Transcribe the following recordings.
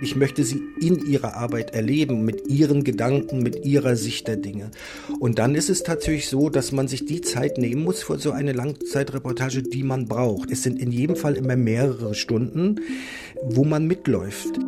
Ich möchte sie in ihrer Arbeit erleben, mit ihren Gedanken, mit ihrer Sicht der Dinge. Und dann ist es tatsächlich so, dass man sich die Zeit nehmen muss für so eine Langzeitreportage, die man braucht. Es sind in jedem Fall immer mehrere Stunden, wo man mitläuft.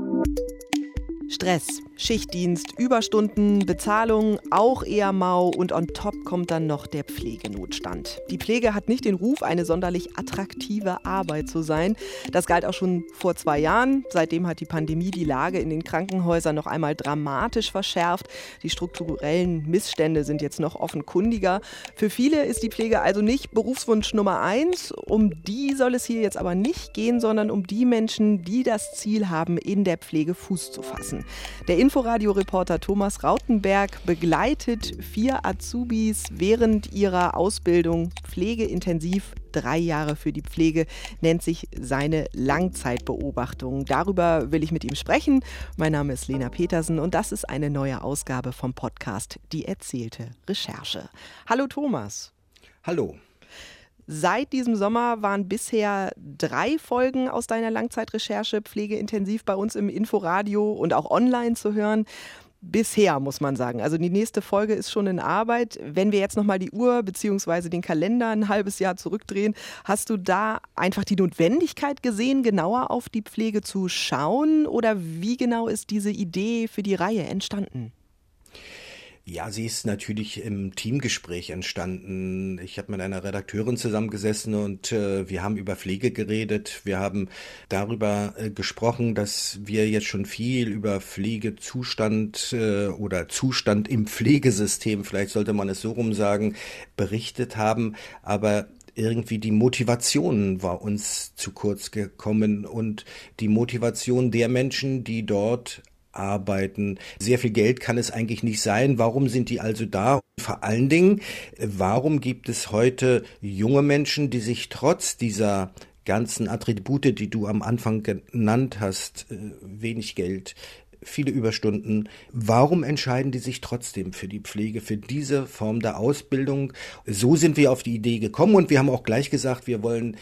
Stress, Schichtdienst, Überstunden, Bezahlung, auch eher mau und on top kommt dann noch der Pflegenotstand. Die Pflege hat nicht den Ruf, eine sonderlich attraktive Arbeit zu sein. Das galt auch schon vor zwei Jahren. Seitdem hat die Pandemie die Lage in den Krankenhäusern noch einmal dramatisch verschärft. Die strukturellen Missstände sind jetzt noch offenkundiger. Für viele ist die Pflege also nicht Berufswunsch Nummer eins. Um die soll es hier jetzt aber nicht gehen, sondern um die Menschen, die das Ziel haben, in der Pflege Fuß zu fassen. Der Inforadio-Reporter Thomas Rautenberg begleitet vier Azubis während ihrer Ausbildung pflegeintensiv. Drei Jahre für die Pflege nennt sich seine Langzeitbeobachtung. Darüber will ich mit ihm sprechen. Mein Name ist Lena Petersen und das ist eine neue Ausgabe vom Podcast Die erzählte Recherche. Hallo Thomas. Hallo. Seit diesem Sommer waren bisher drei Folgen aus deiner Langzeitrecherche pflegeintensiv bei uns im Inforadio und auch online zu hören. Bisher muss man sagen. Also die nächste Folge ist schon in Arbeit. Wenn wir jetzt nochmal die Uhr bzw. den Kalender ein halbes Jahr zurückdrehen, hast du da einfach die Notwendigkeit gesehen, genauer auf die Pflege zu schauen? Oder wie genau ist diese Idee für die Reihe entstanden? Ja, sie ist natürlich im Teamgespräch entstanden. Ich habe mit einer Redakteurin zusammengesessen und äh, wir haben über Pflege geredet. Wir haben darüber äh, gesprochen, dass wir jetzt schon viel über Pflegezustand äh, oder Zustand im Pflegesystem, vielleicht sollte man es so rum sagen, berichtet haben. Aber irgendwie die Motivation war uns zu kurz gekommen und die Motivation der Menschen, die dort arbeiten. Sehr viel Geld kann es eigentlich nicht sein. Warum sind die also da? Vor allen Dingen, warum gibt es heute junge Menschen, die sich trotz dieser ganzen Attribute, die du am Anfang genannt hast, äh, wenig Geld, viele Überstunden. Warum entscheiden die sich trotzdem für die Pflege, für diese Form der Ausbildung? So sind wir auf die Idee gekommen und wir haben auch gleich gesagt, wir wollen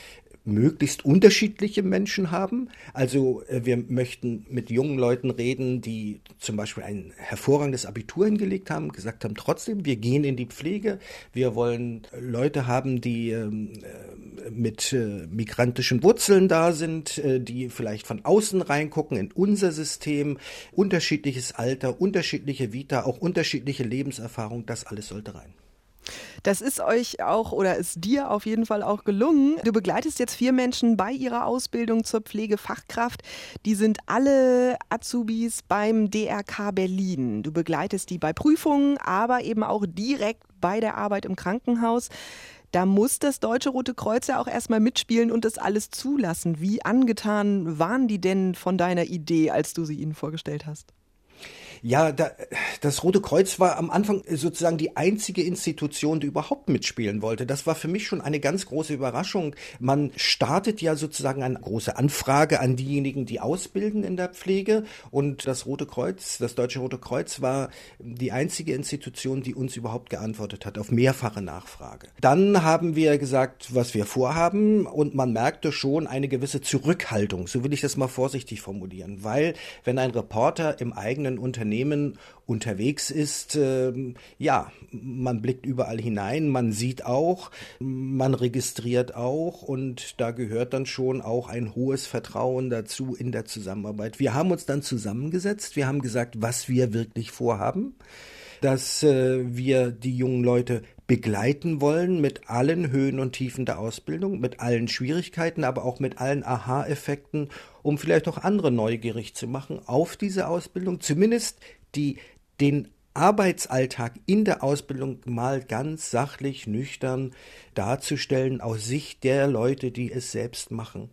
möglichst unterschiedliche Menschen haben. Also äh, wir möchten mit jungen Leuten reden, die zum Beispiel ein hervorragendes Abitur hingelegt haben, gesagt haben, trotzdem, wir gehen in die Pflege. Wir wollen Leute haben, die ähm, äh, mit äh, migrantischen Wurzeln da sind, die vielleicht von außen reingucken in unser System. Unterschiedliches Alter, unterschiedliche Vita, auch unterschiedliche Lebenserfahrung, das alles sollte rein. Das ist euch auch oder ist dir auf jeden Fall auch gelungen. Du begleitest jetzt vier Menschen bei ihrer Ausbildung zur Pflegefachkraft. Die sind alle Azubis beim DRK Berlin. Du begleitest die bei Prüfungen, aber eben auch direkt bei der Arbeit im Krankenhaus. Da muss das Deutsche Rote Kreuz ja auch erstmal mitspielen und das alles zulassen. Wie angetan waren die denn von deiner Idee, als du sie ihnen vorgestellt hast? Ja, da, das Rote Kreuz war am Anfang sozusagen die einzige Institution, die überhaupt mitspielen wollte. Das war für mich schon eine ganz große Überraschung. Man startet ja sozusagen eine große Anfrage an diejenigen, die ausbilden in der Pflege. Und das Rote Kreuz, das Deutsche Rote Kreuz war die einzige Institution, die uns überhaupt geantwortet hat auf mehrfache Nachfrage. Dann haben wir gesagt, was wir vorhaben. Und man merkte schon eine gewisse Zurückhaltung. So will ich das mal vorsichtig formulieren. Weil wenn ein Reporter im eigenen Unternehmen Unternehmen unterwegs ist, äh, ja, man blickt überall hinein, man sieht auch, man registriert auch und da gehört dann schon auch ein hohes Vertrauen dazu in der Zusammenarbeit. Wir haben uns dann zusammengesetzt, wir haben gesagt, was wir wirklich vorhaben, dass äh, wir die jungen Leute begleiten wollen mit allen Höhen und Tiefen der Ausbildung, mit allen Schwierigkeiten, aber auch mit allen Aha-Effekten, um vielleicht auch andere neugierig zu machen auf diese Ausbildung, zumindest die den Arbeitsalltag in der Ausbildung mal ganz sachlich, nüchtern darzustellen aus Sicht der Leute, die es selbst machen.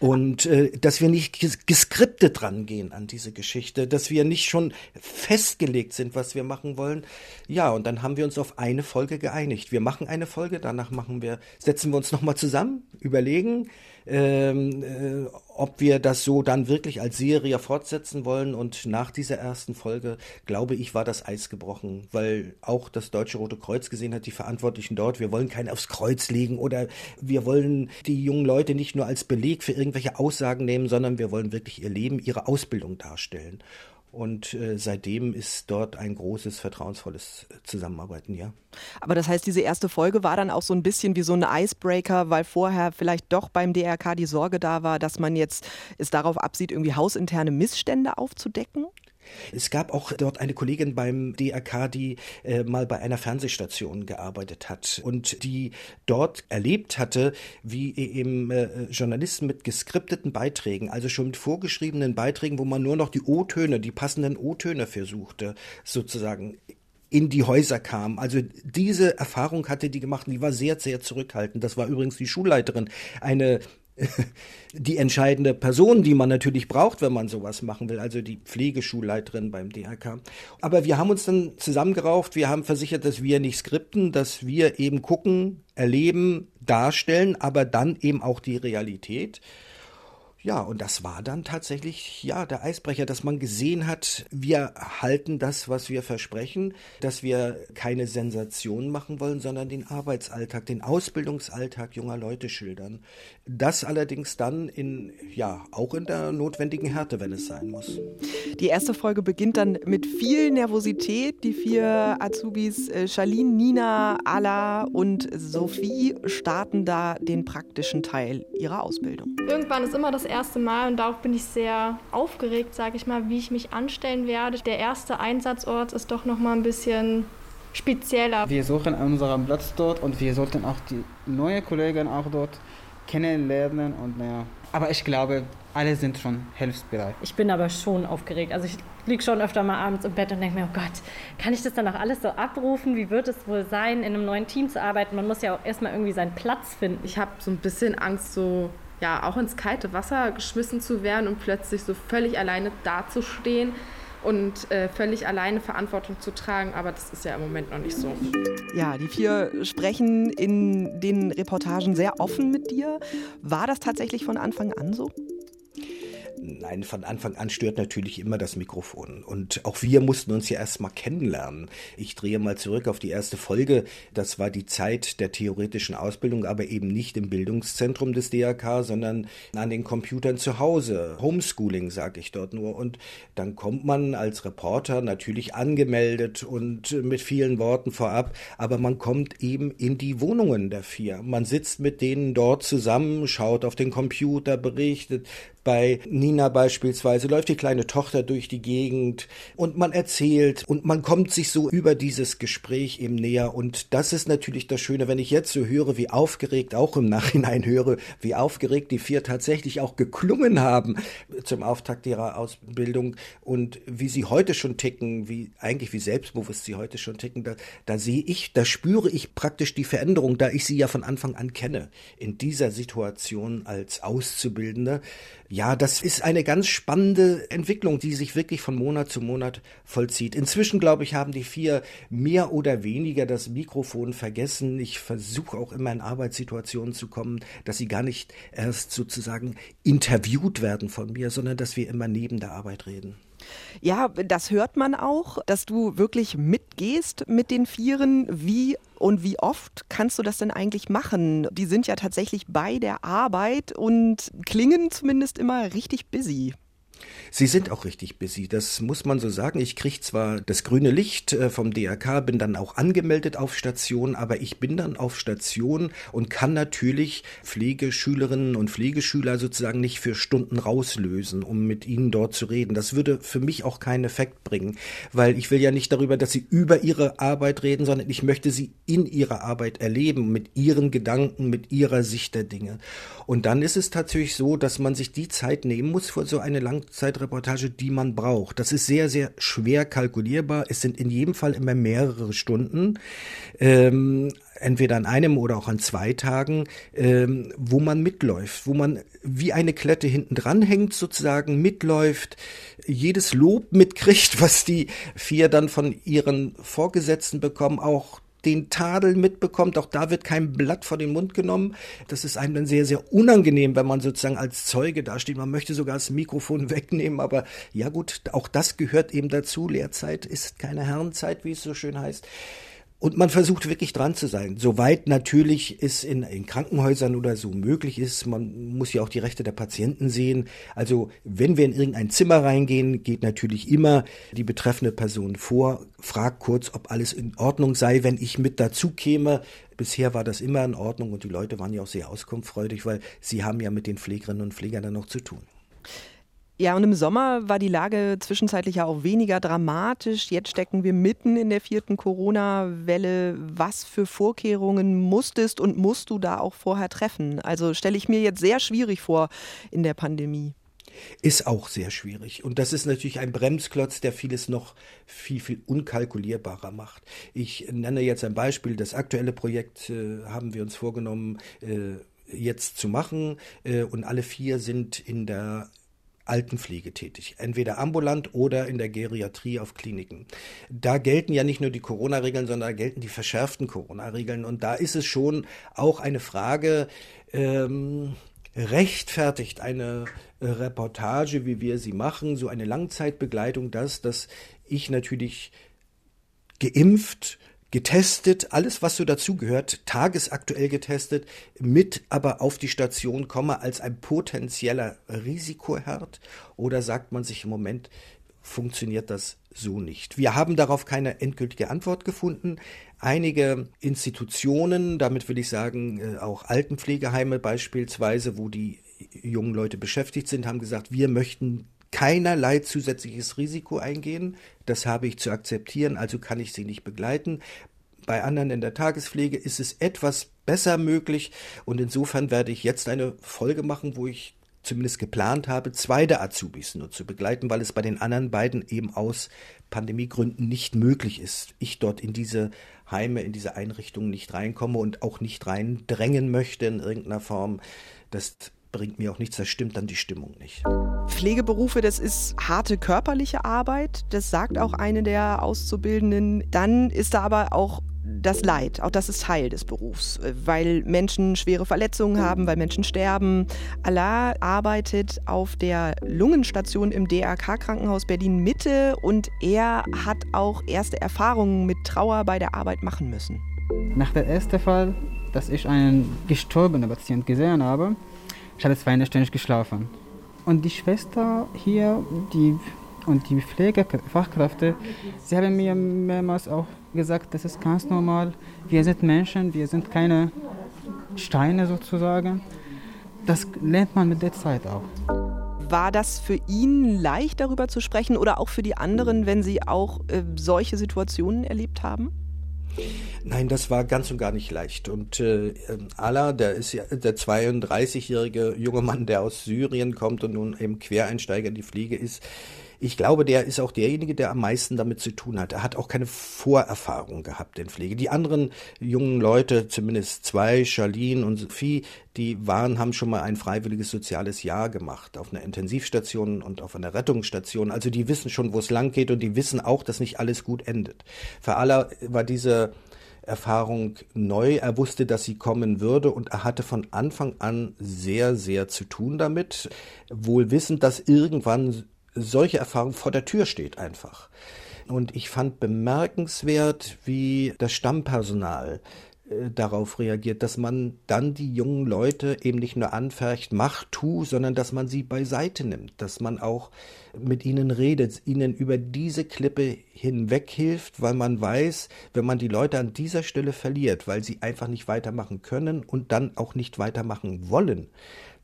Und äh, dass wir nicht geskriptet rangehen an diese Geschichte, dass wir nicht schon festgelegt sind, was wir machen wollen. Ja, und dann haben wir uns auf eine Folge geeinigt. Wir machen eine Folge, danach machen wir, setzen wir uns nochmal zusammen, überlegen, ähm, äh, ob wir das so dann wirklich als Serie fortsetzen wollen. Und nach dieser ersten Folge, glaube ich, war das Eis gebrochen, weil auch das Deutsche Rote Kreuz gesehen hat, die Verantwortlichen dort, wir wollen keinen aufs Kreuz legen oder wir wollen die jungen Leute nicht nur als Beleg für irgendwelche Aussagen nehmen, sondern wir wollen wirklich ihr Leben, ihre Ausbildung darstellen. Und äh, seitdem ist dort ein großes, vertrauensvolles Zusammenarbeiten, ja. Aber das heißt, diese erste Folge war dann auch so ein bisschen wie so ein Icebreaker, weil vorher vielleicht doch beim DRK die Sorge da war, dass man jetzt es darauf absieht, irgendwie hausinterne Missstände aufzudecken? Es gab auch dort eine Kollegin beim DRK, die äh, mal bei einer Fernsehstation gearbeitet hat und die dort erlebt hatte, wie eben äh, Journalisten mit geskripteten Beiträgen, also schon mit vorgeschriebenen Beiträgen, wo man nur noch die O-Töne, die passenden O-Töne versuchte, sozusagen in die Häuser kam. Also diese Erfahrung hatte die gemacht die war sehr, sehr zurückhaltend. Das war übrigens die Schulleiterin, eine die entscheidende Person, die man natürlich braucht, wenn man sowas machen will, also die Pflegeschulleiterin beim DRK. Aber wir haben uns dann zusammengerauft, wir haben versichert, dass wir nicht skripten, dass wir eben gucken, erleben, darstellen, aber dann eben auch die Realität. Ja, und das war dann tatsächlich, ja, der Eisbrecher, dass man gesehen hat, wir halten das, was wir versprechen, dass wir keine Sensation machen wollen, sondern den Arbeitsalltag, den Ausbildungsalltag junger Leute schildern. Das allerdings dann in, ja, auch in der notwendigen Härte, wenn es sein muss. Die erste Folge beginnt dann mit viel Nervosität. Die vier Azubis, äh, Charlene, Nina, Ala und Sophie, starten da den praktischen Teil ihrer Ausbildung. Irgendwann ist immer das erste Mal und darauf bin ich sehr aufgeregt, sage ich mal, wie ich mich anstellen werde. Der erste Einsatzort ist doch noch mal ein bisschen spezieller. Wir suchen unseren Platz dort und wir sollten auch die neuen Kollegen auch dort kennenlernen und naja. Aber ich glaube, alle sind schon hilfsbereit. Ich bin aber schon aufgeregt. Also ich liege schon öfter mal abends im Bett und denke mir, oh Gott, kann ich das dann auch alles so abrufen? Wie wird es wohl sein, in einem neuen Team zu arbeiten? Man muss ja auch erstmal irgendwie seinen Platz finden. Ich habe so ein bisschen Angst, so ja auch ins kalte Wasser geschmissen zu werden und plötzlich so völlig alleine dazustehen und äh, völlig alleine Verantwortung zu tragen, aber das ist ja im Moment noch nicht so. Ja, die vier sprechen in den Reportagen sehr offen mit dir. War das tatsächlich von Anfang an so? Nein, von Anfang an stört natürlich immer das Mikrofon. Und auch wir mussten uns ja erstmal kennenlernen. Ich drehe mal zurück auf die erste Folge. Das war die Zeit der theoretischen Ausbildung, aber eben nicht im Bildungszentrum des DRK, sondern an den Computern zu Hause. Homeschooling, sage ich dort nur. Und dann kommt man als Reporter natürlich angemeldet und mit vielen Worten vorab, aber man kommt eben in die Wohnungen der vier. Man sitzt mit denen dort zusammen, schaut auf den Computer, berichtet, bei Nina beispielsweise läuft die kleine Tochter durch die Gegend und man erzählt und man kommt sich so über dieses Gespräch eben näher. Und das ist natürlich das Schöne, wenn ich jetzt so höre, wie aufgeregt, auch im Nachhinein höre, wie aufgeregt die vier tatsächlich auch geklungen haben zum Auftakt ihrer Ausbildung und wie sie heute schon ticken, wie eigentlich wie selbstbewusst sie heute schon ticken, da, da sehe ich, da spüre ich praktisch die Veränderung, da ich sie ja von Anfang an kenne. In dieser Situation als Auszubildende ja, das ist eine ganz spannende Entwicklung, die sich wirklich von Monat zu Monat vollzieht. Inzwischen, glaube ich, haben die vier mehr oder weniger das Mikrofon vergessen. Ich versuche auch immer in Arbeitssituationen zu kommen, dass sie gar nicht erst sozusagen interviewt werden von mir, sondern dass wir immer neben der Arbeit reden. Ja, das hört man auch, dass du wirklich mitgehst mit den Vieren. Wie und wie oft kannst du das denn eigentlich machen? Die sind ja tatsächlich bei der Arbeit und klingen zumindest immer richtig busy. Sie sind auch richtig busy, das muss man so sagen. Ich kriege zwar das grüne Licht äh, vom DRK, bin dann auch angemeldet auf Station, aber ich bin dann auf Station und kann natürlich Pflegeschülerinnen und Pflegeschüler sozusagen nicht für Stunden rauslösen, um mit ihnen dort zu reden. Das würde für mich auch keinen Effekt bringen, weil ich will ja nicht darüber, dass sie über ihre Arbeit reden, sondern ich möchte sie in ihrer Arbeit erleben, mit ihren Gedanken, mit ihrer Sicht der Dinge. Und dann ist es tatsächlich so, dass man sich die Zeit nehmen muss für so eine Langzeitreportage, die man braucht. Das ist sehr, sehr schwer kalkulierbar. Es sind in jedem Fall immer mehrere Stunden. Ähm, entweder an einem oder auch an zwei Tagen, ähm, wo man mitläuft, wo man wie eine Klette hinten dran hängt, sozusagen mitläuft, jedes Lob mitkriegt, was die vier dann von ihren Vorgesetzten bekommen, auch den Tadel mitbekommt. Auch da wird kein Blatt vor den Mund genommen. Das ist einem dann sehr, sehr unangenehm, wenn man sozusagen als Zeuge dasteht. Man möchte sogar das Mikrofon wegnehmen, aber ja gut, auch das gehört eben dazu. Lehrzeit ist keine Herrenzeit, wie es so schön heißt. Und man versucht wirklich dran zu sein, soweit natürlich es in, in, Krankenhäusern oder so möglich ist. Man muss ja auch die Rechte der Patienten sehen. Also wenn wir in irgendein Zimmer reingehen, geht natürlich immer die betreffende Person vor, fragt kurz, ob alles in Ordnung sei, wenn ich mit dazu käme. Bisher war das immer in Ordnung und die Leute waren ja auch sehr auskunftsfreudig, weil sie haben ja mit den Pflegerinnen und Pflegern dann noch zu tun. Ja, und im Sommer war die Lage zwischenzeitlich ja auch weniger dramatisch. Jetzt stecken wir mitten in der vierten Corona-Welle. Was für Vorkehrungen musstest und musst du da auch vorher treffen? Also stelle ich mir jetzt sehr schwierig vor in der Pandemie. Ist auch sehr schwierig. Und das ist natürlich ein Bremsklotz, der vieles noch viel, viel unkalkulierbarer macht. Ich nenne jetzt ein Beispiel. Das aktuelle Projekt äh, haben wir uns vorgenommen, äh, jetzt zu machen. Äh, und alle vier sind in der Altenpflege tätig, entweder ambulant oder in der Geriatrie auf Kliniken. Da gelten ja nicht nur die Corona-Regeln, sondern da gelten die verschärften Corona-Regeln. Und da ist es schon auch eine Frage, ähm, rechtfertigt eine Reportage, wie wir sie machen, so eine Langzeitbegleitung, das, dass ich natürlich geimpft getestet, alles was so dazugehört, tagesaktuell getestet, mit aber auf die Station komme als ein potenzieller Risikoherd? Oder sagt man sich im Moment, funktioniert das so nicht? Wir haben darauf keine endgültige Antwort gefunden. Einige Institutionen, damit will ich sagen, äh, auch Altenpflegeheime beispielsweise, wo die jungen Leute beschäftigt sind, haben gesagt, wir möchten keinerlei zusätzliches Risiko eingehen. Das habe ich zu akzeptieren, also kann ich sie nicht begleiten. Bei anderen in der Tagespflege ist es etwas besser möglich und insofern werde ich jetzt eine Folge machen, wo ich zumindest geplant habe, zwei der Azubis nur zu begleiten, weil es bei den anderen beiden eben aus Pandemiegründen nicht möglich ist. Ich dort in diese Heime, in diese Einrichtungen nicht reinkomme und auch nicht reindrängen möchte in irgendeiner Form. Das bringt mir auch nichts, das stimmt dann die Stimmung nicht. Pflegeberufe, das ist harte körperliche Arbeit, das sagt auch eine der Auszubildenden. Dann ist da aber auch das Leid, auch das ist Teil des Berufs, weil Menschen schwere Verletzungen haben, weil Menschen sterben. Allah arbeitet auf der Lungenstation im DRK-Krankenhaus Berlin Mitte und er hat auch erste Erfahrungen mit Trauer bei der Arbeit machen müssen. Nach dem ersten Fall, dass ich einen gestorbenen Patienten gesehen habe, ich habe zwei nicht geschlafen. Und die Schwester hier, die und die Pflegefachkräfte, sie haben mir mehrmals auch gesagt, das ist ganz normal. Wir sind Menschen, wir sind keine Steine sozusagen. Das lernt man mit der Zeit auch. War das für ihn leicht, darüber zu sprechen oder auch für die anderen, wenn sie auch äh, solche Situationen erlebt haben? Nein, das war ganz und gar nicht leicht. Und äh, Allah, der ist ja der 32-jährige junge Mann, der aus Syrien kommt und nun eben Quereinsteiger in die Fliege ist. Ich glaube, der ist auch derjenige, der am meisten damit zu tun hat. Er hat auch keine Vorerfahrung gehabt in Pflege. Die anderen jungen Leute, zumindest zwei, Charlene und Sophie, die waren, haben schon mal ein freiwilliges soziales Jahr gemacht auf einer Intensivstation und auf einer Rettungsstation. Also die wissen schon, wo es lang geht und die wissen auch, dass nicht alles gut endet. Für alle war diese Erfahrung neu. Er wusste, dass sie kommen würde und er hatte von Anfang an sehr, sehr zu tun damit, wohl wissend, dass irgendwann solche Erfahrung vor der Tür steht einfach. Und ich fand bemerkenswert, wie das Stammpersonal äh, darauf reagiert, dass man dann die jungen Leute eben nicht nur anfercht, mach, tu, sondern dass man sie beiseite nimmt, dass man auch mit ihnen redet, ihnen über diese Klippe hinweg hilft, weil man weiß, wenn man die Leute an dieser Stelle verliert, weil sie einfach nicht weitermachen können und dann auch nicht weitermachen wollen,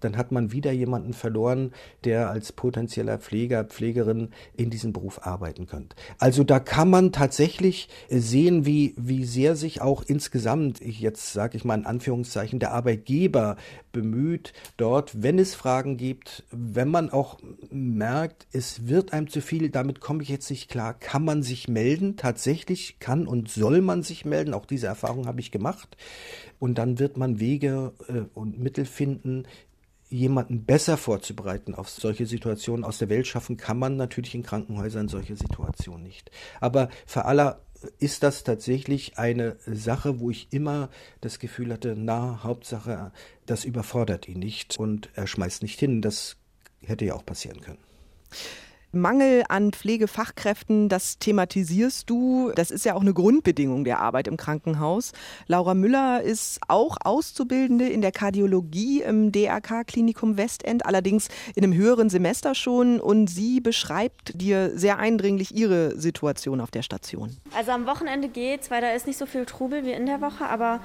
dann hat man wieder jemanden verloren, der als potenzieller Pfleger, Pflegerin in diesem Beruf arbeiten könnte. Also da kann man tatsächlich sehen, wie, wie sehr sich auch insgesamt, jetzt sage ich mal in Anführungszeichen, der Arbeitgeber bemüht, dort, wenn es Fragen gibt, wenn man auch merkt, es wird einem zu viel, damit komme ich jetzt nicht klar, kann man sich melden, tatsächlich kann und soll man sich melden, auch diese Erfahrung habe ich gemacht. Und dann wird man Wege äh, und Mittel finden, jemanden besser vorzubereiten auf solche Situationen aus der Welt schaffen kann man natürlich in Krankenhäusern solche Situationen nicht. Aber für aller ist das tatsächlich eine Sache, wo ich immer das Gefühl hatte, na, Hauptsache, das überfordert ihn nicht und er schmeißt nicht hin. Das hätte ja auch passieren können. Mangel an Pflegefachkräften, das thematisierst du. Das ist ja auch eine Grundbedingung der Arbeit im Krankenhaus. Laura Müller ist auch Auszubildende in der Kardiologie im DRK-Klinikum Westend, allerdings in einem höheren Semester schon. Und sie beschreibt dir sehr eindringlich ihre Situation auf der Station. Also am Wochenende geht's, weil da ist nicht so viel Trubel wie in der Woche, aber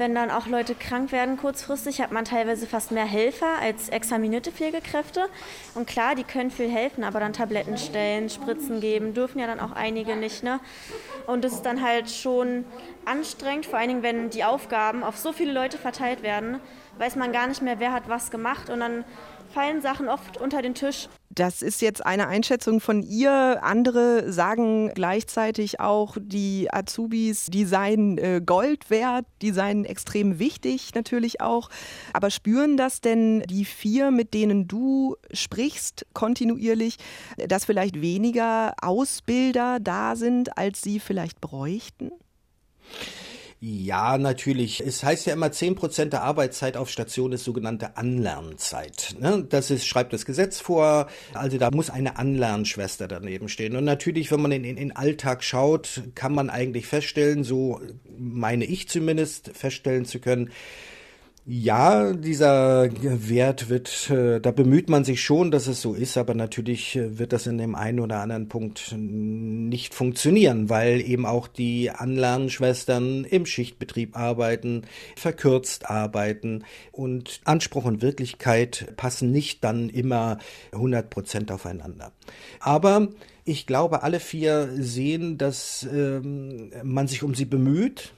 wenn dann auch Leute krank werden kurzfristig, hat man teilweise fast mehr Helfer als examinierte Pflegekräfte. Und klar, die können viel helfen, aber dann Tabletten stellen, Spritzen geben, dürfen ja dann auch einige nicht. Ne? Und das ist dann halt schon anstrengend, vor allen Dingen, wenn die Aufgaben auf so viele Leute verteilt werden, weiß man gar nicht mehr, wer hat was gemacht. Und dann fallen Sachen oft unter den Tisch. Das ist jetzt eine Einschätzung von ihr. Andere sagen gleichzeitig auch, die Azubis, die seien äh, Gold wert, die seien extrem wichtig natürlich auch. Aber spüren das denn die vier, mit denen du sprichst, kontinuierlich, dass vielleicht weniger Ausbilder da sind, als sie vielleicht bräuchten? Ja, natürlich. Es heißt ja immer, zehn Prozent der Arbeitszeit auf Station ist sogenannte Anlernzeit. Ne? Das ist, schreibt das Gesetz vor. Also da muss eine Anlernschwester daneben stehen. Und natürlich, wenn man in den Alltag schaut, kann man eigentlich feststellen, so meine ich zumindest, feststellen zu können, ja, dieser Wert wird, äh, da bemüht man sich schon, dass es so ist, aber natürlich äh, wird das in dem einen oder anderen Punkt nicht funktionieren, weil eben auch die Anlernschwestern im Schichtbetrieb arbeiten, verkürzt arbeiten und Anspruch und Wirklichkeit passen nicht dann immer 100 Prozent aufeinander. Aber ich glaube, alle vier sehen, dass ähm, man sich um sie bemüht,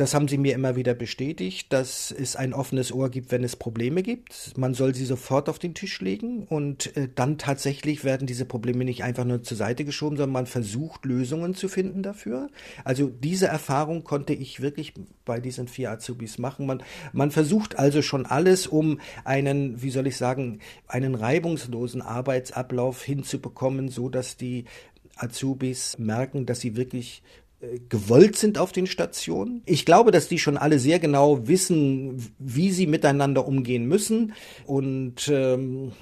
das haben sie mir immer wieder bestätigt, dass es ein offenes Ohr gibt, wenn es Probleme gibt. Man soll sie sofort auf den Tisch legen und äh, dann tatsächlich werden diese Probleme nicht einfach nur zur Seite geschoben, sondern man versucht Lösungen zu finden dafür. Also diese Erfahrung konnte ich wirklich bei diesen vier Azubis machen. Man, man versucht also schon alles, um einen, wie soll ich sagen, einen reibungslosen Arbeitsablauf hinzubekommen, so dass die Azubis merken, dass sie wirklich gewollt sind auf den Stationen. Ich glaube, dass die schon alle sehr genau wissen, wie sie miteinander umgehen müssen. Und ähm,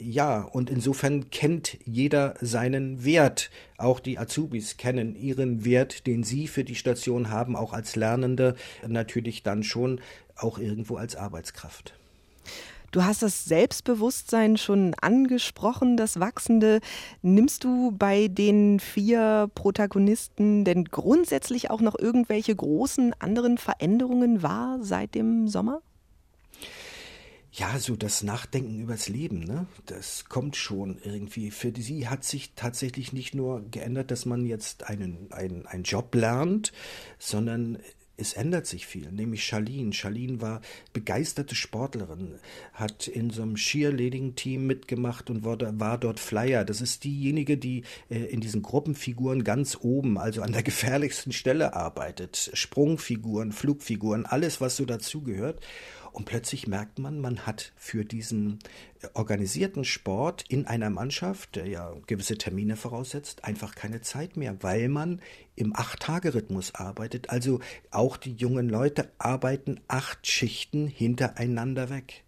ja, und insofern kennt jeder seinen Wert. Auch die Azubis kennen ihren Wert, den sie für die Station haben, auch als Lernende, natürlich dann schon auch irgendwo als Arbeitskraft. Du hast das Selbstbewusstsein schon angesprochen, das wachsende. Nimmst du bei den vier Protagonisten denn grundsätzlich auch noch irgendwelche großen anderen Veränderungen wahr seit dem Sommer? Ja, so das Nachdenken übers Leben, ne? Das kommt schon irgendwie. Für sie hat sich tatsächlich nicht nur geändert, dass man jetzt einen, einen, einen Job lernt, sondern es ändert sich viel, nämlich Charlene. Charlene war begeisterte Sportlerin, hat in so einem Cheerleading-Team mitgemacht und war, dort Flyer. Das ist diejenige, die äh, in diesen Gruppenfiguren ganz oben, also an der gefährlichsten Stelle arbeitet. Sprungfiguren, Flugfiguren, alles, was so dazugehört. Und plötzlich merkt man, man hat für diesen äh, organisierten Sport in einer Mannschaft, der ja gewisse Termine voraussetzt, einfach keine Zeit mehr, weil man im Acht-Tage-Rhythmus arbeitet. Also auch die jungen Leute arbeiten acht Schichten hintereinander weg.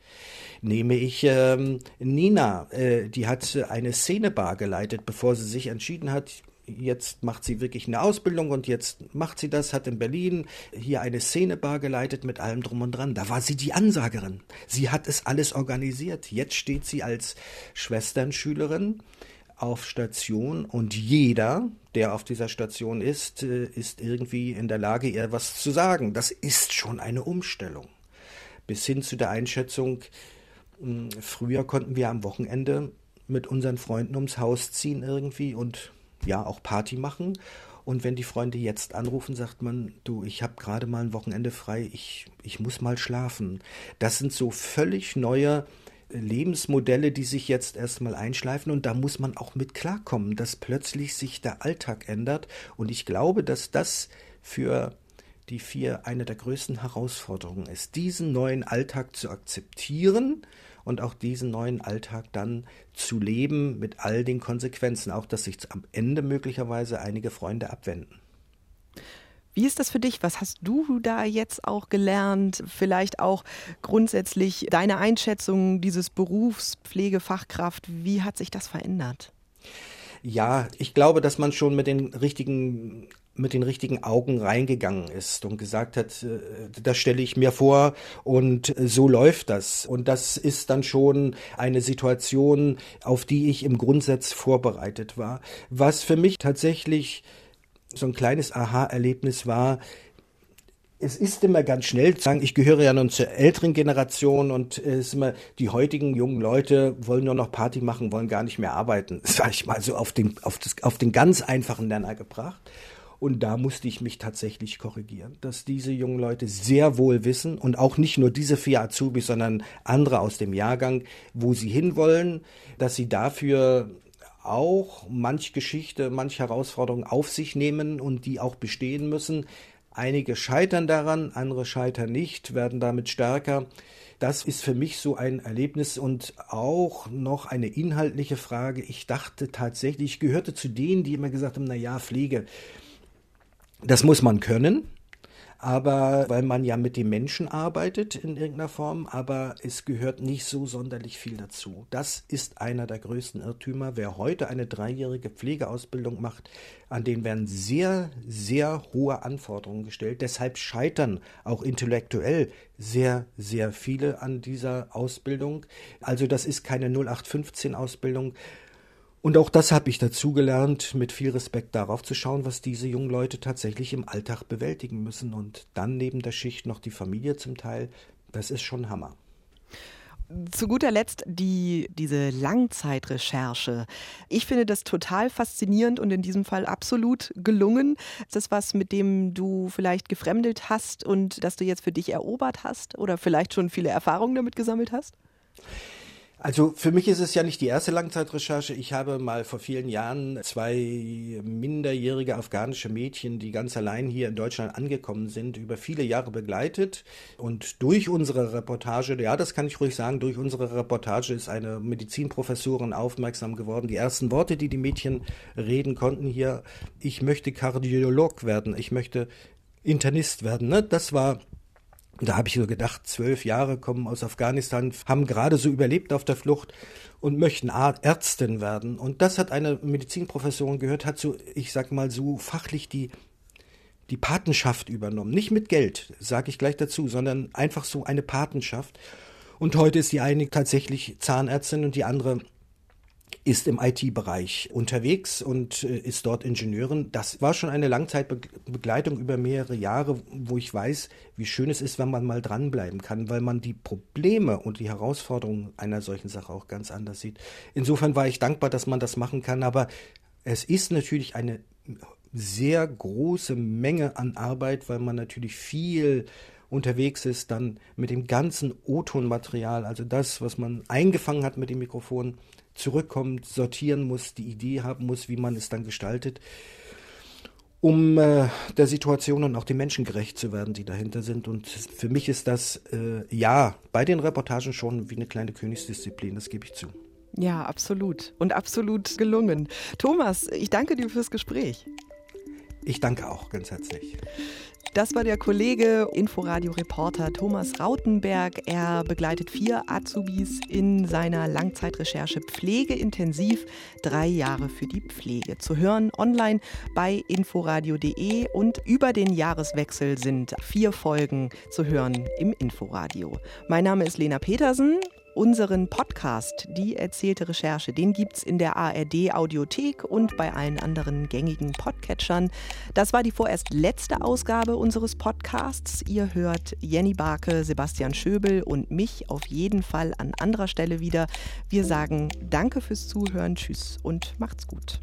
Nehme ich ähm, Nina, äh, die hat eine Szenebar geleitet, bevor sie sich entschieden hat, jetzt macht sie wirklich eine Ausbildung und jetzt macht sie das, hat in Berlin hier eine Szenebar geleitet mit allem drum und dran. Da war sie die Ansagerin. Sie hat es alles organisiert. Jetzt steht sie als Schwesternschülerin auf Station und jeder, der auf dieser Station ist, äh, ist irgendwie in der Lage, ihr was zu sagen. Das ist schon eine Umstellung. Bis hin zu der Einschätzung, hm, früher konnten wir am Wochenende mit unseren Freunden ums Haus ziehen irgendwie und ja auch Party machen. Und wenn die Freunde jetzt anrufen, sagt man, du, ich habe gerade mal ein Wochenende frei, ich, ich muss mal schlafen. Das sind so völlig neue Lebensmodelle, die sich jetzt erstmal einschleifen und da muss man auch mit klarkommen, dass plötzlich sich der Alltag ändert. Und ich glaube, dass das für die vier eine der größten Herausforderungen ist, diesen neuen Alltag zu akzeptieren und auch diesen neuen Alltag dann zu leben mit all den Konsequenzen, auch dass sich am Ende möglicherweise einige Freunde abwenden. Wie ist das für dich? Was hast du da jetzt auch gelernt? Vielleicht auch grundsätzlich deine Einschätzung dieses Berufs Pflegefachkraft. Wie hat sich das verändert? Ja, ich glaube, dass man schon mit den richtigen mit den richtigen Augen reingegangen ist und gesagt hat, äh, das stelle ich mir vor und so läuft das. Und das ist dann schon eine Situation, auf die ich im Grundsatz vorbereitet war. Was für mich tatsächlich so ein kleines Aha-Erlebnis war, es ist immer ganz schnell zu sagen, ich gehöre ja nun zur älteren Generation und es ist immer, die heutigen jungen Leute wollen nur noch Party machen, wollen gar nicht mehr arbeiten, sag ich mal so auf den, auf, das, auf den ganz einfachen Nenner gebracht. Und da musste ich mich tatsächlich korrigieren, dass diese jungen Leute sehr wohl wissen und auch nicht nur diese vier Azubis, sondern andere aus dem Jahrgang, wo sie hinwollen, dass sie dafür auch manch Geschichte, manch Herausforderung auf sich nehmen und die auch bestehen müssen. Einige scheitern daran, andere scheitern nicht, werden damit stärker. Das ist für mich so ein Erlebnis und auch noch eine inhaltliche Frage. Ich dachte tatsächlich, ich gehörte zu denen, die immer gesagt haben, na ja, Pflege, das muss man können, aber weil man ja mit dem Menschen arbeitet in irgendeiner Form, aber es gehört nicht so sonderlich viel dazu. Das ist einer der größten Irrtümer. Wer heute eine dreijährige Pflegeausbildung macht, an den werden sehr, sehr hohe Anforderungen gestellt. Deshalb scheitern auch intellektuell sehr, sehr viele an dieser Ausbildung. Also das ist keine 0815 Ausbildung, und auch das habe ich dazugelernt, mit viel Respekt darauf zu schauen, was diese jungen Leute tatsächlich im Alltag bewältigen müssen. Und dann neben der Schicht noch die Familie zum Teil. Das ist schon Hammer. Zu guter Letzt die, diese Langzeitrecherche. Ich finde das total faszinierend und in diesem Fall absolut gelungen. Ist das was, mit dem du vielleicht gefremdelt hast und das du jetzt für dich erobert hast oder vielleicht schon viele Erfahrungen damit gesammelt hast? Also für mich ist es ja nicht die erste Langzeitrecherche. Ich habe mal vor vielen Jahren zwei minderjährige afghanische Mädchen, die ganz allein hier in Deutschland angekommen sind, über viele Jahre begleitet. Und durch unsere Reportage, ja, das kann ich ruhig sagen, durch unsere Reportage ist eine Medizinprofessorin aufmerksam geworden. Die ersten Worte, die die Mädchen reden konnten hier, ich möchte Kardiolog werden, ich möchte Internist werden. Ne? Das war da habe ich so gedacht, zwölf Jahre kommen aus Afghanistan, haben gerade so überlebt auf der Flucht und möchten Ärztin werden. Und das hat eine Medizinprofessorin gehört, hat so, ich sag mal so fachlich die die Patenschaft übernommen. Nicht mit Geld, sage ich gleich dazu, sondern einfach so eine Patenschaft. Und heute ist die eine tatsächlich Zahnärztin und die andere ist im IT-Bereich unterwegs und äh, ist dort Ingenieurin. Das war schon eine Langzeitbegleitung über mehrere Jahre, wo ich weiß, wie schön es ist, wenn man mal dranbleiben kann, weil man die Probleme und die Herausforderungen einer solchen Sache auch ganz anders sieht. Insofern war ich dankbar, dass man das machen kann, aber es ist natürlich eine sehr große Menge an Arbeit, weil man natürlich viel unterwegs ist, dann mit dem ganzen O-Ton-Material, also das, was man eingefangen hat mit dem Mikrofon, zurückkommt, sortieren muss, die Idee haben muss, wie man es dann gestaltet, um äh, der Situation und auch den Menschen gerecht zu werden, die dahinter sind. Und für mich ist das äh, ja bei den Reportagen schon wie eine kleine Königsdisziplin, das gebe ich zu. Ja, absolut. Und absolut gelungen. Thomas, ich danke dir fürs Gespräch. Ich danke auch ganz herzlich. Das war der Kollege, Inforadio-Reporter Thomas Rautenberg. Er begleitet vier Azubis in seiner Langzeitrecherche Pflegeintensiv, drei Jahre für die Pflege. Zu hören online bei inforadio.de und über den Jahreswechsel sind vier Folgen zu hören im Inforadio. Mein Name ist Lena Petersen Unseren Podcast, die erzählte Recherche, den gibt es in der ARD Audiothek und bei allen anderen gängigen Podcatchern. Das war die vorerst letzte Ausgabe unseres Podcasts. Ihr hört Jenny Barke, Sebastian Schöbel und mich auf jeden Fall an anderer Stelle wieder. Wir sagen Danke fürs Zuhören, Tschüss und macht's gut.